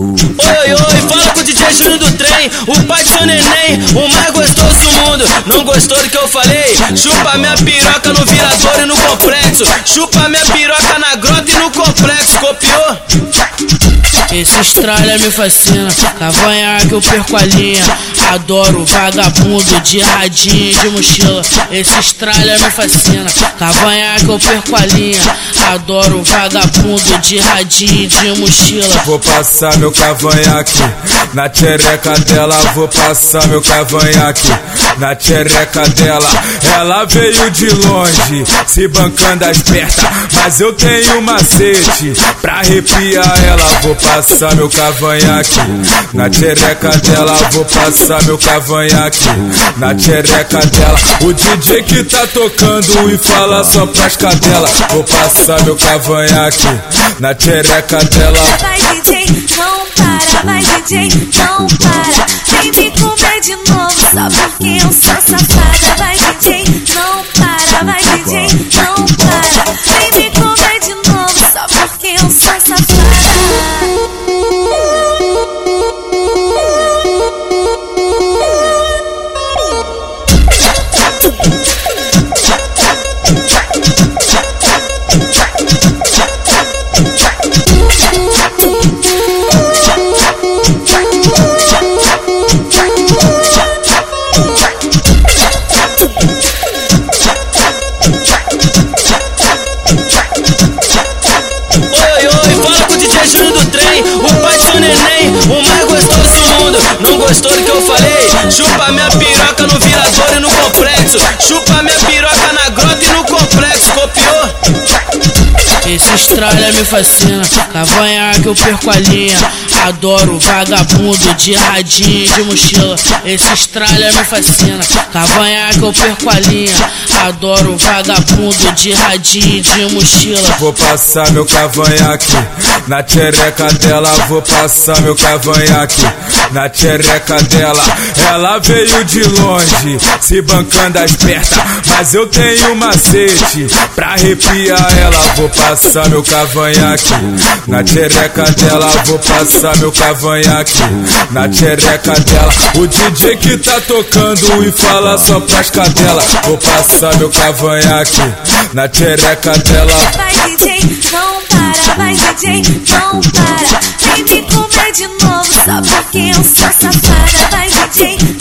Oi, oi, oi! fala com o DJ Júnior do trem, o pai do seu neném, o mais gostoso do mundo. Não gostou do que eu falei? Chupa minha piroca no virador e no complexo. Chupa minha piroca na grota e no complexo. Copiou? Esse estralha me fascina, cavanhaque que eu perco a linha. Adoro vagabundo de radinho de mochila. Esse estralha me fascina, cavanhaque que eu perco a linha. Adoro vagabundo de radinho de mochila. Vou passar meu cavanhaque na tchereca dela. Vou passar meu cavanhaque na tchereca dela. Ela veio de longe, se bancando as pertas. Mas eu tenho macete pra arrepiar ela. Vou passar meu cavanhaque na tchereca dela. Vou passar meu cavanhaque na tchereca dela. O DJ que tá tocando e fala só pras cadelas. Vou passar meu cavanhaque na tchereca dela. Porque gostou do que eu falei? Chupa minha piroca no virador e no complexo. Chupa minha piroca na grota e no complexo. Copiou? Esse estralha me fascina, cavanhaque que eu perco a linha. Adoro vagabundo de radinho de mochila. Esse estralha me fascina, cavanhaque que eu perco a linha. Adoro vagabundo de radinho de mochila. Vou passar meu cavanhaque na tchereca dela. Vou passar meu cavanhaque na tchereca dela. Ela veio de longe, se bancando as pertas. Mas eu tenho macete pra arrepiar ela. Vou passar meu cavanhaque na tchereca dela. Vou passar meu cavanhaque na tchereca dela. O DJ que tá tocando e fala só pras cadelas. Vou passar meu cavanhaque na tchereca dela. Vai DJ, não para, vai DJ, não para. Vem me comer de novo, só porque eu sou safada. Vai DJ,